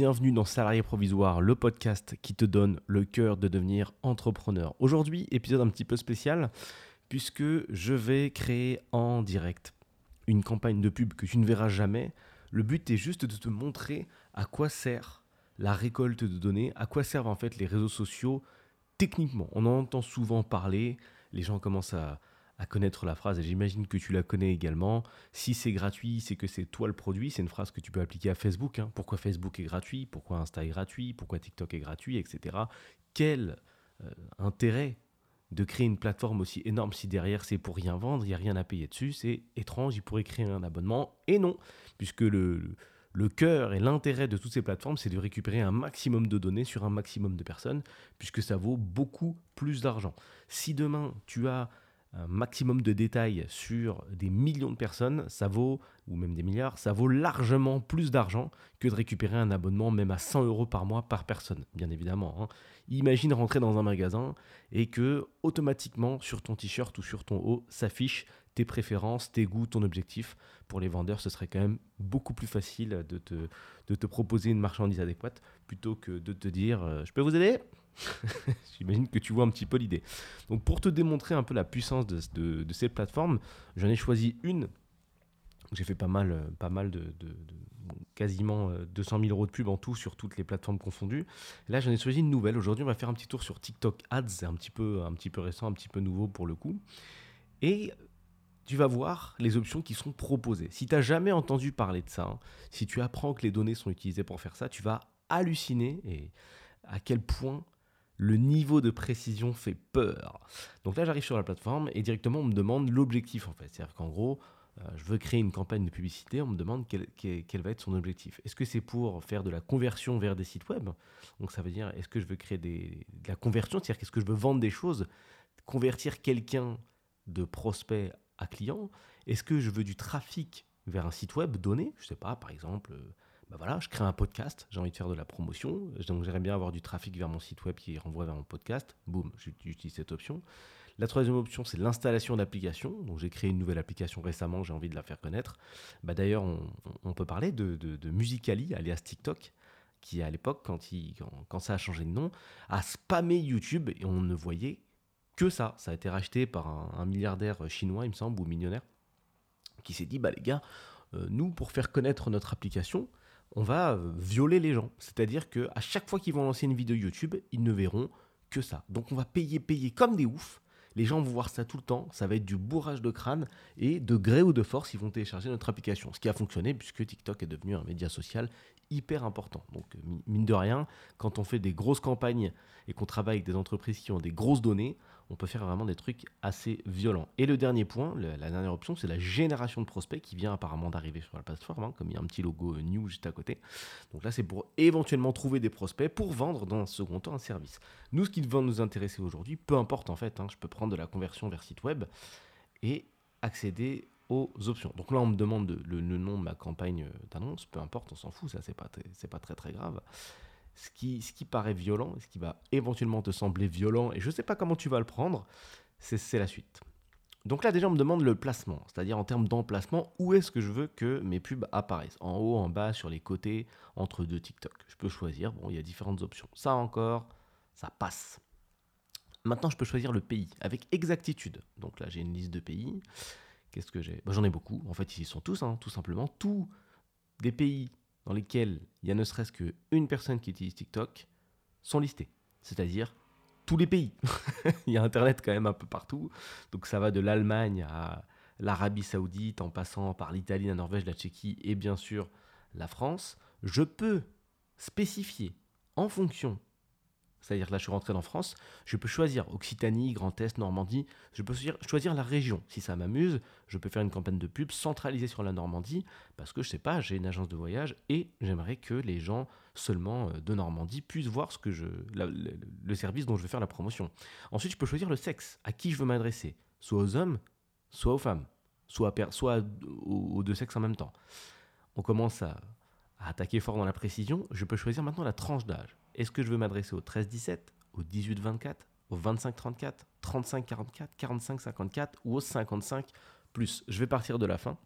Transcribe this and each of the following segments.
bienvenue dans Salarié Provisoire, le podcast qui te donne le cœur de devenir entrepreneur. Aujourd'hui, épisode un petit peu spécial, puisque je vais créer en direct une campagne de pub que tu ne verras jamais. Le but est juste de te montrer à quoi sert la récolte de données, à quoi servent en fait les réseaux sociaux techniquement. On en entend souvent parler, les gens commencent à, à connaître la phrase, et j'imagine que tu la connais également. Si c'est gratuit, c'est que c'est toi le produit. C'est une phrase que tu peux appliquer à Facebook. Hein. Pourquoi Facebook est gratuit? Pourquoi Insta est gratuit? Pourquoi TikTok est gratuit? Etc. Quel euh, intérêt de créer une plateforme aussi énorme si derrière c'est pour rien vendre, il n'y a rien à payer dessus C'est étrange, il pourrait créer un abonnement. Et non, puisque le, le cœur et l'intérêt de toutes ces plateformes, c'est de récupérer un maximum de données sur un maximum de personnes, puisque ça vaut beaucoup plus d'argent. Si demain tu as un maximum de détails sur des millions de personnes, ça vaut, ou même des milliards, ça vaut largement plus d'argent que de récupérer un abonnement même à 100 euros par mois par personne, bien évidemment. Hein. Imagine rentrer dans un magasin et que automatiquement sur ton t-shirt ou sur ton haut s'affichent tes préférences, tes goûts, ton objectif. Pour les vendeurs, ce serait quand même beaucoup plus facile de te, proposer une marchandise adéquate plutôt que de te dire euh, je peux vous aider? J'imagine que tu vois un petit peu l'idée. Donc pour te démontrer un peu la puissance de, de, ces plateformes, j'en ai choisi une. J'ai fait pas mal, pas mal de, quasiment 200 euh, 000 euros de pub en tout sur toutes les plateformes confondues. là, j'en ai choisi une nouvelle. Aujourd'hui, on va faire un petit tour sur TikTok Ads. C'est un petit peu, un petit peu récent, un petit peu nouveau pour le coup. Et tu vas voir les options qui sont proposées. Si tu n'as jamais entendu parler de ça, hein, si tu apprends que les données sont utilisées pour faire ça, tu vas halluciner et à quel point le niveau de précision fait peur. Donc là, j'arrive sur la plateforme et directement, on me demande l'objectif en fait. C'est-à-dire qu'en gros, euh, je veux créer une campagne de publicité, on me demande quel, va être son objectif. Est-ce que c'est pour faire de la conversion vers des sites web? Donc ça veut dire, est-ce que je veux créer de la conversion? C'est-à-dire qu'est-ce que je veux vendre des choses Convertir quelqu'un de prospect à client? Est-ce que je veux du trafic vers un site web donné? Je sais pas, par exemple, bah voilà, je crée un podcast, j'ai envie de faire de la promotion, donc j'aimerais bien avoir du trafic vers mon site web qui renvoie vers mon podcast. Boum, j'utilise cette option. La troisième option, c'est l'installation d'applications. Donc j'ai créé une nouvelle application récemment, j'ai envie de la faire connaître. Bah, D'ailleurs, on, peut parler de, Musicali, alias TikTok, qui à l'époque, quand, quand, ça a changé de nom, a spammé YouTube et on ne voyait que ça. Ça a été racheté par un, milliardaire chinois, il me semble, ou millionnaire, qui s'est dit, bah les gars, euh, nous, pour faire connaître notre application, on va euh, violer les gens. C'est-à-dire que à chaque fois qu'ils vont lancer une vidéo YouTube, ils ne verront que ça. Donc on va payer, payer comme des oufs. Les gens vont voir ça tout le temps, ça va être du bourrage de crâne et de gré ou de force, ils vont télécharger notre application. Ce qui a fonctionné puisque TikTok est devenu un média social hyper important. Donc mine de rien, quand on fait des grosses campagnes et qu'on travaille avec des entreprises qui ont des grosses données, on peut faire vraiment des trucs assez violents. Et le dernier point, la dernière option, c'est la génération de prospects qui vient apparemment d'arriver sur la plateforme, hein, comme il y a un petit logo euh, new juste à côté. Donc là, c'est pour éventuellement trouver des prospects pour vendre dans un second temps un service. Nous, ce qui va nous intéresser aujourd'hui, peu importe en fait, hein, je peux prendre de la conversion vers site web et accéder options. Donc là, on me demande le, nom de ma campagne euh, d'annonce, peu importe, on s'en fout, ça c'est pas, pas très très grave ce qui, ce qui paraît violent, ce qui va éventuellement te sembler violent, et je sais pas comment tu vas le prendre, c'est la suite. Donc là déjà on me demande le placement, c'est-à-dire en termes d'emplacement, où est-ce que je veux que mes pubs apparaissent? En haut, en bas, sur les côtés, entre deux TikTok. Je peux choisir, bon il y a différentes options. Ça encore, ça passe. Maintenant je peux choisir le pays avec exactitude. Donc là j'ai une liste de pays. Qu'est-ce que j'ai? Bah, J'en ai beaucoup, en fait ils sont tous, hein, tout simplement. Tous des pays dans lesquels il y a ne serait-ce qu'une personne qui utilise TikTok sont listés. C'est-à-dire tous les pays. il y a Internet quand même un peu partout. Donc ça va de l'Allemagne à l'Arabie saoudite en passant par l'Italie, la Norvège, la Tchéquie et bien sûr la France. Je peux spécifier en fonction c'est-à-dire là, je suis rentré en France, je peux choisir Occitanie, Grand Est, Normandie, je peux choisir, la région. Si ça m'amuse, je peux faire une campagne de pub centralisée sur la Normandie, parce que je sais pas, j'ai une agence de voyage et j'aimerais que les gens seulement euh, de Normandie puissent voir ce que je, le, service dont je veux faire la promotion. Ensuite, je peux choisir le sexe, à qui je veux m'adresser, soit aux hommes, soit aux femmes, soit, soit aux, deux sexes en même temps. On commence à attaquer fort dans la précision. Je peux choisir maintenant la tranche d'âge. Est-ce que je veux m'adresser au 13-17, au 18-24, au 25-34, 35-44, 45-54 ou au 55 plus? Je vais partir de la fin.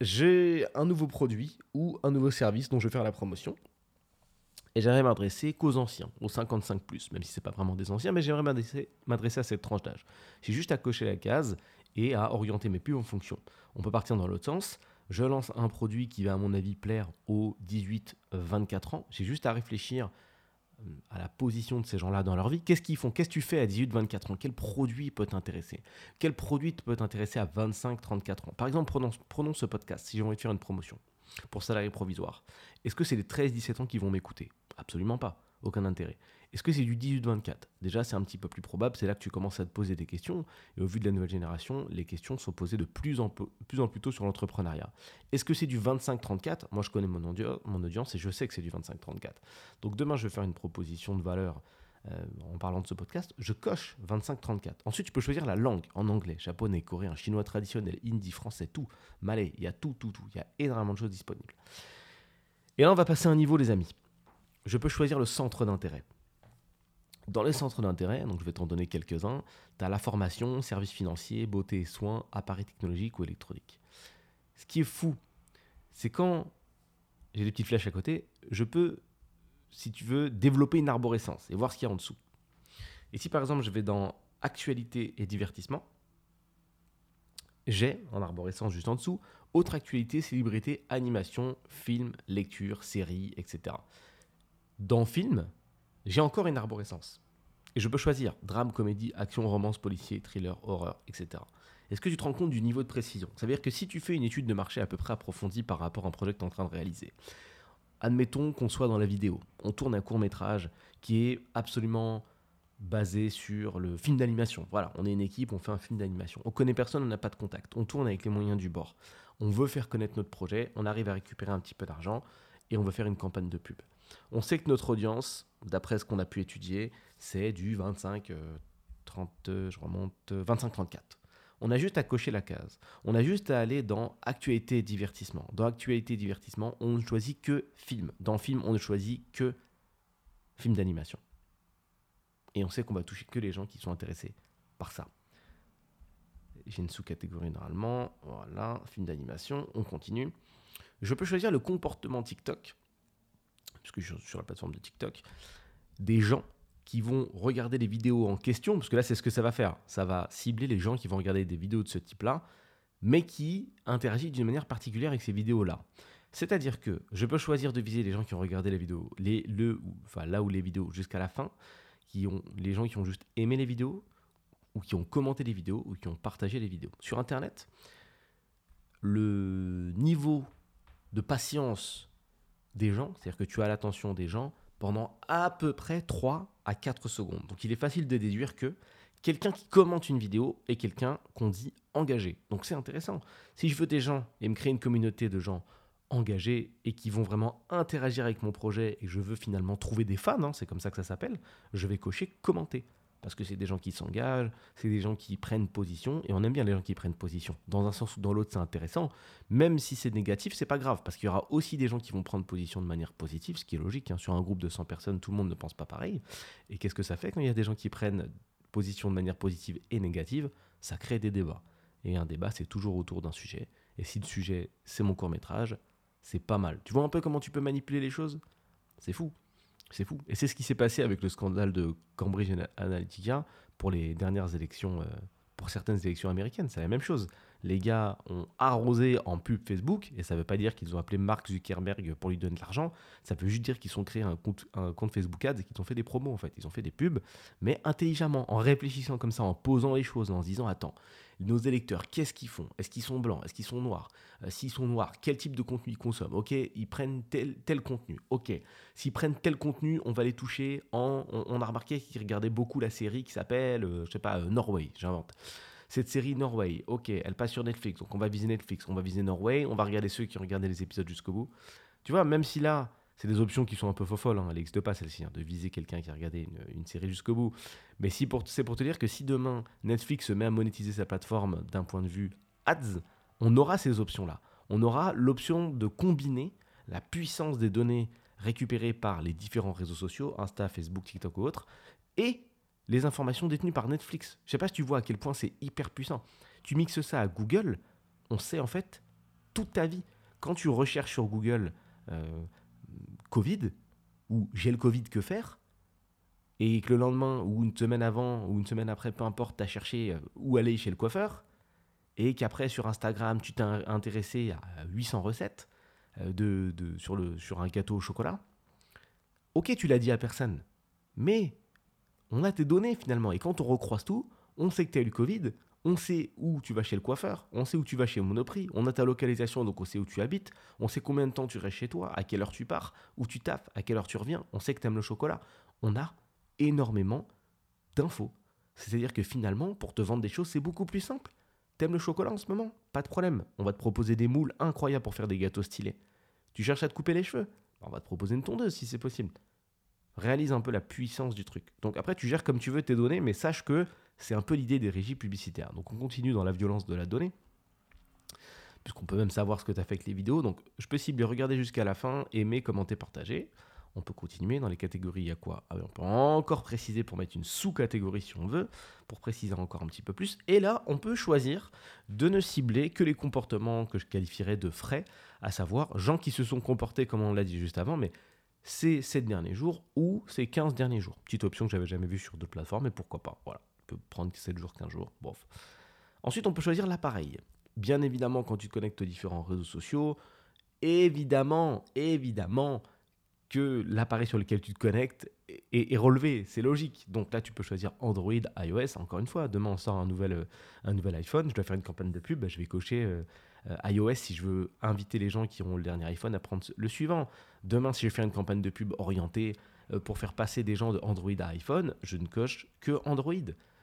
j'ai un nouveau produit ou un nouveau service dont je vais faire la promotion. Et j'aimerais m'adresser qu'aux anciens, aux 55 plus, même si ce n'est pas vraiment des anciens, mais j'aimerais m'adresser à cette tranche d'âge. J'ai juste à cocher la case et à orienter mes pubs en fonction. On peut partir dans l'autre sens. Je lance un produit qui va, à mon avis, plaire aux 18-24 ans. J'ai juste à réfléchir euh, à la position de ces gens-là dans leur vie. Qu'est-ce qu'ils font? Qu'est-ce que tu fais à 18-24 ans? Quel produit peut t'intéresser? Quel produit peut t'intéresser à 25-34 ans? Par exemple, prenons, prenons ce podcast, si j'ai envie de faire une promotion pour salarié provisoire. Est-ce que c'est les 13-17 ans qui vont m'écouter? Absolument pas. Aucun intérêt. Est-ce que c'est du 18-24 Déjà, c'est un petit peu plus probable. C'est là que tu commences à te poser des questions. Et au vu de la nouvelle génération, les questions sont posées de plus en plus, en plus tôt sur l'entrepreneuriat. Est-ce que c'est du 25-34 Moi, je connais mon, audience et je sais que c'est du 25-34. Donc demain, je vais faire une proposition de valeur euh, en parlant de ce podcast, je coche 25-34. Ensuite, tu peux choisir la langue en anglais, japonais, coréen, chinois traditionnel, hindi, français, tout, malais, il y a tout, tout, tout. Il y a énormément de choses disponibles. Et là, on va passer un niveau, les amis. Je peux choisir le centre d'intérêt. Dans les centres d'intérêt, donc je vais t'en donner quelques-uns, tu as la formation, services financiers, beauté et soins, appareils technologiques ou électroniques. Ce qui est fou, c'est quand j'ai des petites flèches à côté, je peux si tu veux développer une arborescence et voir ce qu'il y a en dessous. Et si par exemple je vais dans actualité et divertissement, j'ai en arborescence juste en dessous autre actualité, célébrité, animation, film, lecture, série, etc. Dans film, j'ai encore une arborescence. Et je peux choisir drame, comédie, action, romance, policier, thriller, horreur, etc. Est-ce que tu te rends compte du niveau de précision? Ça veut dire que si tu fais une étude de marché à peu près approfondie par rapport à un projet que tu es en train de réaliser, admettons qu'on soit dans la vidéo, on tourne un court métrage qui est absolument basé sur le film d'animation. Voilà, on est une équipe, on fait un film d'animation. On connaît personne, on n'a pas de contact. On tourne avec les moyens du bord. On veut faire connaître notre projet, on arrive à récupérer un petit peu d'argent et on veut faire une campagne de pub. On sait que notre audience, d'après ce qu'on a pu étudier, c'est du 25, 30, euh, je remonte, 25-34. On a juste à cocher la case. On a juste à aller dans actualité et divertissement. Dans actualité et divertissement, on ne choisit que film. Dans film, on ne choisit que film d'animation. Et on sait qu'on va toucher que les gens qui sont intéressés par ça. J'ai une sous-catégorie normalement. Voilà, film d'animation. On continue. Je peux choisir le comportement TikTok, puisque je suis sur la plateforme de TikTok, des gens qui vont regarder les vidéos en question, parce que là, c'est ce que ça va faire. Ça va cibler les gens qui vont regarder des vidéos de ce type-là, mais qui interagissent d'une manière particulière avec ces vidéos-là. C'est-à-dire que je peux choisir de viser les gens qui ont regardé la vidéo, les, le, enfin, là où les vidéos jusqu'à la fin, qui ont, les gens qui ont juste aimé les vidéos, ou qui ont commenté les vidéos, ou qui ont partagé les vidéos. Sur Internet, le niveau de patience des gens, c'est-à-dire que tu as l'attention des gens pendant à peu près 3 à 4 secondes. Donc il est facile de déduire que quelqu'un qui commente une vidéo est quelqu'un qu'on dit engagé. Donc c'est intéressant. Si je veux des gens et me créer une communauté de gens engagés et qui vont vraiment interagir avec mon projet et je veux finalement trouver des fans, hein, c'est comme ça que ça s'appelle, je vais cocher commenter parce que c'est des gens qui s'engagent, c'est des gens qui prennent position, et on aime bien les gens qui prennent position. Dans un sens ou dans l'autre, c'est intéressant. Même si c'est négatif, c'est pas grave, parce qu'il y aura aussi des gens qui vont prendre position de manière positive, ce qui est logique. Hein. Sur un groupe de 100 personnes, tout le monde ne pense pas pareil. Et qu'est-ce que ça fait quand il y a des gens qui prennent position de manière positive et négative? Ça crée des débats. Et un débat, c'est toujours autour d'un sujet. Et si le sujet, c'est mon court métrage, c'est pas mal. Tu vois un peu comment tu peux manipuler les choses? C'est fou. C'est fou. Et c'est ce qui s'est passé avec le scandale de Cambridge Analytica pour les dernières élections, euh, pour certaines élections américaines. C'est la même chose. Les gars ont arrosé en pub Facebook, et ça ne veut pas dire qu'ils ont appelé Mark Zuckerberg pour lui donner de l'argent. Ça veut juste dire qu'ils ont créé un compte, Facebook Ads et qu'ils ont fait des promos en fait. Ils ont fait des pubs, mais intelligemment, en réfléchissant comme ça, en posant les choses, en se disant attends, nos électeurs, qu'est-ce qu'ils font? Est-ce qu'ils sont blancs? Est-ce qu'ils sont noirs? Euh, S'ils sont noirs, quel type de contenu ils consomment? Ok, ils prennent tel, tel contenu. Ok, s'ils prennent tel contenu, on va les toucher en. On, a remarqué qu'ils regardaient beaucoup la série qui s'appelle, euh, je sais pas, euh, Norway, j'invente. Cette série Norway, ok, elle passe sur Netflix, donc on va viser Netflix, on va viser Norway, on va regarder ceux qui ont regardé les épisodes jusqu'au bout. Tu vois, même si là, c'est des options qui sont un peu faux folles, hein, elle n'existe pas celle-ci, hein, de viser quelqu'un qui a regardé une, série jusqu'au bout. Mais si c'est pour te dire que si demain Netflix se met à monétiser sa plateforme d'un point de vue ads, on aura ces options-là. On aura l'option de combiner la puissance des données récupérées par les différents réseaux sociaux, Insta, Facebook, TikTok ou autres, et les informations détenues par Netflix. Je sais pas si tu vois à quel point c'est hyper puissant. Tu mixes ça à Google, on sait en fait toute ta vie. Quand tu recherches sur Google euh, Covid ou j'ai le Covid, que faire? Et que le lendemain ou une semaine avant ou une semaine après, peu importe, tu as cherché euh, où aller chez le coiffeur, et qu'après sur Instagram, tu t'es intéressé à 800 recettes euh, de, sur, le, sur un gâteau au chocolat, ok, tu l'as dit à personne, mais on a tes données finalement, et quand on recroise tout, on sait que tu as eu le Covid, on sait où tu vas chez le coiffeur, on sait où tu vas chez Monoprix, on a ta localisation, donc on sait où tu habites, on sait combien de temps tu restes chez toi, à quelle heure tu pars, où tu tapes, à quelle heure tu reviens, on sait que tu aimes le chocolat. On a énormément d'infos. C'est-à-dire que finalement, pour te vendre des choses, c'est beaucoup plus simple. T'aimes le chocolat en ce moment? Pas de problème. On va te proposer des moules incroyables pour faire des gâteaux stylés. Tu cherches à te couper les cheveux? On va te proposer une tondeuse si c'est possible. Réalise un peu la puissance du truc. Donc après, tu gères comme tu veux tes données, mais sache que c'est un peu l'idée des régies publicitaires. Donc on continue dans la violence de la donnée puisqu'on peut même savoir ce que tu as fait avec les vidéos. Donc je peux cibler, regarder jusqu'à la fin, aimer, commenter, partager. On peut continuer dans les catégories. Il y a quoi? Ah On peut encore préciser pour mettre une sous-catégorie si on veut, pour préciser encore un petit peu plus. Et là, on peut choisir de ne cibler que les comportements que je qualifierais de frais, à savoir gens qui se sont comportés comme on l'a dit juste avant, mais ces 7 derniers jours ou ces 15 derniers jours. Petite option que j'avais jamais vue sur d'autres plateformes, mais pourquoi pas. Voilà, on peut prendre 7 jours, 15 jours. Bof. Ensuite, on peut choisir l'appareil. Bien évidemment, quand tu te connectes aux différents réseaux sociaux, évidemment, évidemment, que l'appareil sur lequel tu te connectes est, relevé, c'est logique. Donc là, tu peux choisir Android, iOS. Encore une fois, demain on sort un nouvel, euh, un nouvel iPhone, je dois faire une campagne de pub, bah, je vais cocher euh, iOS si je veux inviter les gens qui ont le dernier iPhone à prendre le suivant. Demain, si je fais une campagne de pub orientée pour faire passer des gens de Android à iPhone, je ne coche que Android.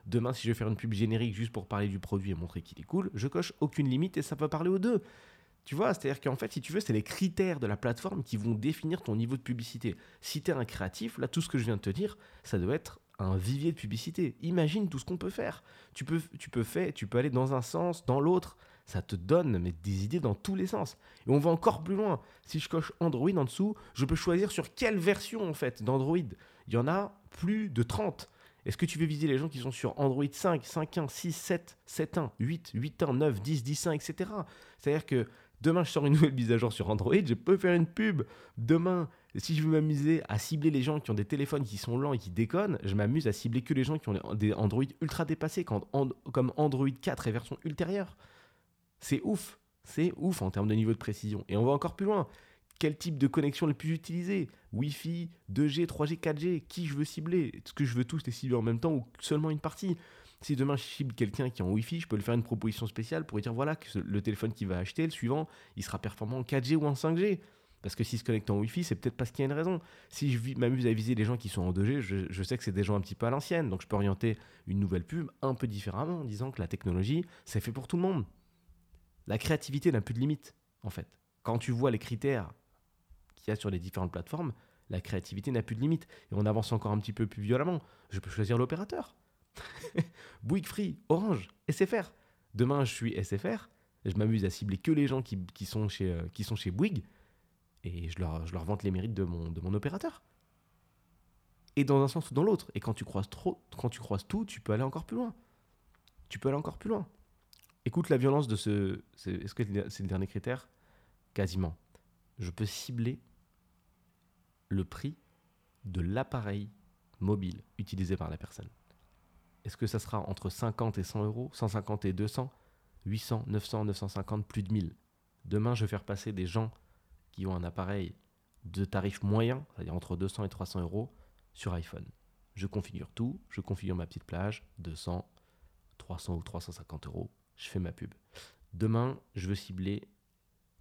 Demain, si je veux faire une pub générique juste pour parler du produit et montrer qu'il est cool, je coche aucune limite et ça peut parler aux deux. Tu vois, c'est-à-dire qu'en fait, si tu veux, c'est les critères de la plateforme qui vont définir ton niveau de publicité. Si tu es un créatif, là, tout ce que je viens de te dire, ça doit être un vivier de publicité. Imagine tout ce qu'on peut faire. Tu peux, tu peux faire, tu peux aller dans un sens, dans l'autre. Ça te donne mais, des idées dans tous les sens. Et on va encore plus loin. Si je coche Android en dessous, je peux choisir sur quelle version en fait d'Android. Il y en a plus de 30. Est-ce que tu veux viser les gens qui sont sur Android 5, 5.1, 6, 7, 7.1, 8, 8.1, 9, 10, 10.1, etc. C'est-à-dire que Demain, je sors une nouvelle mise à jour sur Android, je peux faire une pub. Demain, si je veux m'amuser à cibler les gens qui ont des téléphones qui sont lents et qui déconnent, je m'amuse à cibler que les gens qui ont des Android ultra dépassés, comme Android 4 et version ultérieure. C'est ouf. C'est ouf en termes de niveau de précision. Et on va encore plus loin. Quel type de connexion le plus utilisé? Wi-Fi, 2G, 3G, 4G Qui je veux cibler? Est-ce que je veux tous les cibler en même temps ou seulement une partie? Si demain je cible quelqu'un qui est en Wi-Fi, je peux lui faire une proposition spéciale pour lui dire voilà que le téléphone qu'il va acheter, le suivant, il sera performant en 4G ou en 5G. Parce que s'il se connecte en Wi-Fi, c'est peut-être parce qu'il y a une raison. Si je m'amuse à viser les gens qui sont en 2G, je, sais que c'est des gens un petit peu à l'ancienne. Donc je peux orienter une nouvelle pub un peu différemment en disant que la technologie, c'est fait pour tout le monde. La créativité n'a plus de limite, en fait. Quand tu vois les critères qu'il y a sur les différentes plateformes, la créativité n'a plus de limite. Et on avance encore un petit peu plus violemment. Je peux choisir l'opérateur. Bouygues Free, Orange, SFR. Demain, je suis SFR. Je m'amuse à cibler que les gens qui, sont, chez, euh, sont chez Bouygues. Et je leur, vante les mérites de mon, opérateur. Et dans un sens ou dans l'autre. Et quand tu quand tu croises tout, tu peux aller encore plus loin. Tu peux aller encore plus loin. Écoute la violence de ce. Est-ce que c'est le dernier critère? Quasiment. Je peux cibler le prix de l'appareil mobile utilisé par la personne. Est-ce que ça sera entre 50 et 100 euros 150 et 200 800, 900, 950, plus de 1000 Demain, je vais faire passer des gens qui ont un appareil de tarif moyen, c'est-à-dire entre 200 et 300 euros, sur iPhone. Je configure tout, je configure ma petite plage, 200, 300 ou 350 euros, je fais ma pub. Demain, je veux cibler,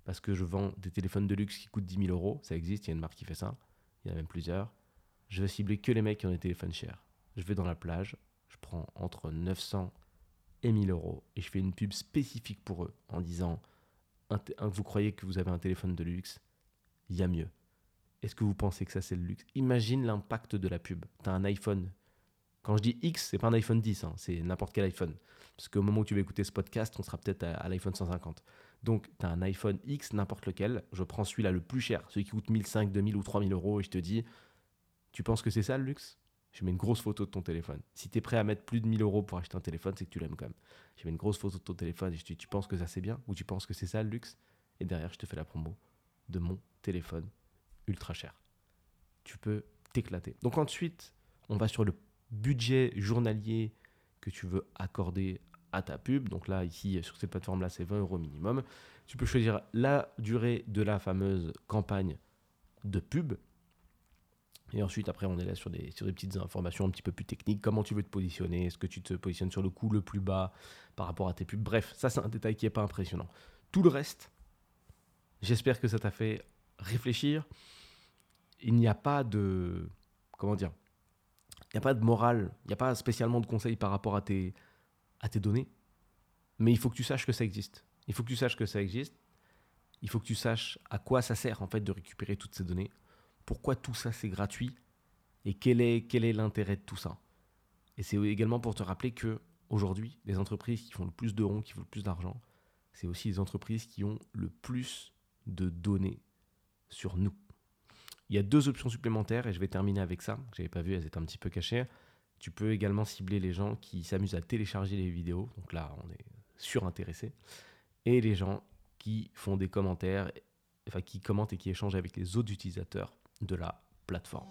parce que je vends des téléphones de luxe qui coûtent 10 000 euros, ça existe, il y a une marque qui fait ça, il y en a même plusieurs. Je veux cibler que les mecs qui ont des téléphones chers. Je vais dans la plage, je prends entre 900 et 1000 euros et je fais une pub spécifique pour eux en disant vous croyez que vous avez un téléphone de luxe, il y a mieux. Est-ce que vous pensez que ça c'est le luxe? Imagine l'impact de la pub. Tu as un iPhone. Quand je dis X, c'est pas un iPhone 10, hein, c'est n'importe quel iPhone. Parce qu'au moment où tu vas écouter ce podcast, on sera peut-être à, l'iPhone 150. Donc, tu as un iPhone X, n'importe lequel. Je prends celui-là le plus cher, celui qui coûte 1500, 2000 ou 3000 euros, et je te dis, tu penses que c'est ça le luxe? Je mets une grosse photo de ton téléphone. Si tu es prêt à mettre plus de 1000 euros pour acheter un téléphone, c'est que tu l'aimes quand même. Je mets une grosse photo de ton téléphone et je te dis, tu penses que ça c'est bien? Ou tu penses que c'est ça le luxe? Et derrière, je te fais la promo de mon téléphone ultra cher. Tu peux t'éclater. Donc ensuite, on va sur le budget journalier que tu veux accorder à ta pub. Donc là, ici, sur cette plateforme-là, c'est 20 euros minimum. Tu peux choisir la durée de la fameuse campagne de pub. Et ensuite, après, on est là sur des, sur des petites informations un petit peu plus techniques. Comment tu veux te positionner? Est-ce que tu te positionnes sur le coût le plus bas par rapport à tes pubs? Bref, ça, c'est un détail qui n'est pas impressionnant. Tout le reste, j'espère que ça t'a fait réfléchir. Il n'y a pas de. Comment dire Il n'y a pas de morale, il n'y a pas spécialement de conseils par rapport à tes, à tes données. Mais il faut que tu saches que ça existe. Il faut que tu saches que ça existe. Il faut que tu saches à quoi ça sert en fait de récupérer toutes ces données. Pourquoi tout ça c'est gratuit et quel est quel est l'intérêt de tout ça. Et c'est également pour te rappeler que aujourd'hui, les entreprises qui font le plus de ronds, qui font le plus d'argent, c'est aussi les entreprises qui ont le plus de données sur nous. Il y a deux options supplémentaires et je vais terminer avec ça. Je n'avais pas vu, elles étaient un petit peu cachées. Tu peux également cibler les gens qui s'amusent à télécharger les vidéos. Donc là, on est surintéressé. Et les gens qui font des commentaires, enfin qui commentent et qui échangent avec les autres utilisateurs de la plateforme.